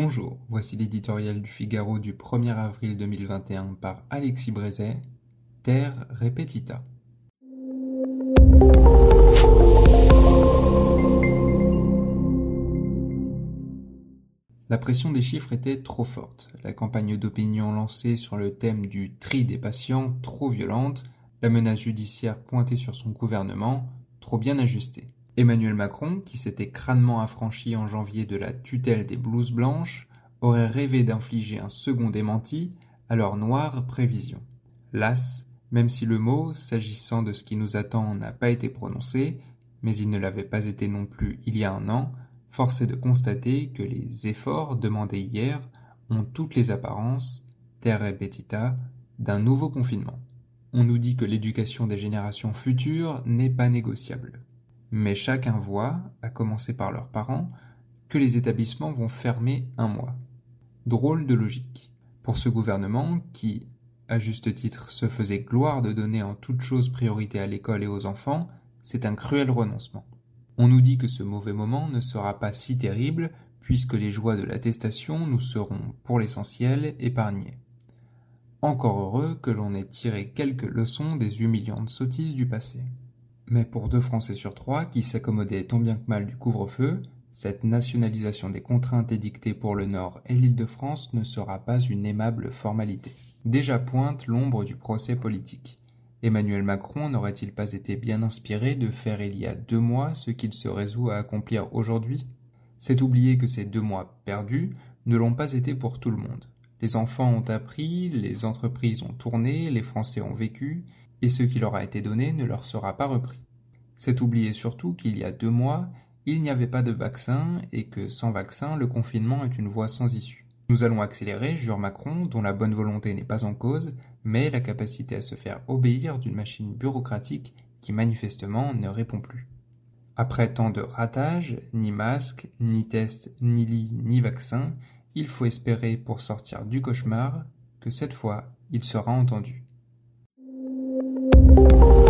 Bonjour, voici l'éditorial du Figaro du 1er avril 2021 par Alexis Brézet, Terre Repetita. La pression des chiffres était trop forte, la campagne d'opinion lancée sur le thème du tri des patients trop violente, la menace judiciaire pointée sur son gouvernement trop bien ajustée. Emmanuel Macron, qui s'était crânement affranchi en janvier de la tutelle des blouses blanches, aurait rêvé d'infliger un second démenti à leur noire prévision. Las, même si le mot, s'agissant de ce qui nous attend, n'a pas été prononcé, mais il ne l'avait pas été non plus il y a un an, force est de constater que les efforts demandés hier ont toutes les apparences, terre repetita, d'un nouveau confinement. On nous dit que l'éducation des générations futures n'est pas négociable. Mais chacun voit, à commencer par leurs parents, que les établissements vont fermer un mois. Drôle de logique. Pour ce gouvernement, qui, à juste titre, se faisait gloire de donner en toute chose priorité à l'école et aux enfants, c'est un cruel renoncement. On nous dit que ce mauvais moment ne sera pas si terrible, puisque les joies de l'attestation nous seront, pour l'essentiel, épargnées. Encore heureux que l'on ait tiré quelques leçons des humiliantes sottises du passé. Mais pour deux Français sur trois qui s'accommodaient tant bien que mal du couvre-feu, cette nationalisation des contraintes édictées pour le Nord et l'Île-de-France ne sera pas une aimable formalité. Déjà pointe l'ombre du procès politique. Emmanuel Macron n'aurait-il pas été bien inspiré de faire il y a deux mois ce qu'il se résout à accomplir aujourd'hui? C'est oublier que ces deux mois perdus ne l'ont pas été pour tout le monde. Les enfants ont appris, les entreprises ont tourné, les Français ont vécu, et ce qui leur a été donné ne leur sera pas repris. C'est oublier surtout qu'il y a deux mois, il n'y avait pas de vaccin et que sans vaccin, le confinement est une voie sans issue. Nous allons accélérer, jure Macron, dont la bonne volonté n'est pas en cause, mais la capacité à se faire obéir d'une machine bureaucratique qui manifestement ne répond plus. Après tant de ratages, ni masque, ni test, ni lit, ni vaccin, il faut espérer pour sortir du cauchemar que cette fois il sera entendu. Thank you.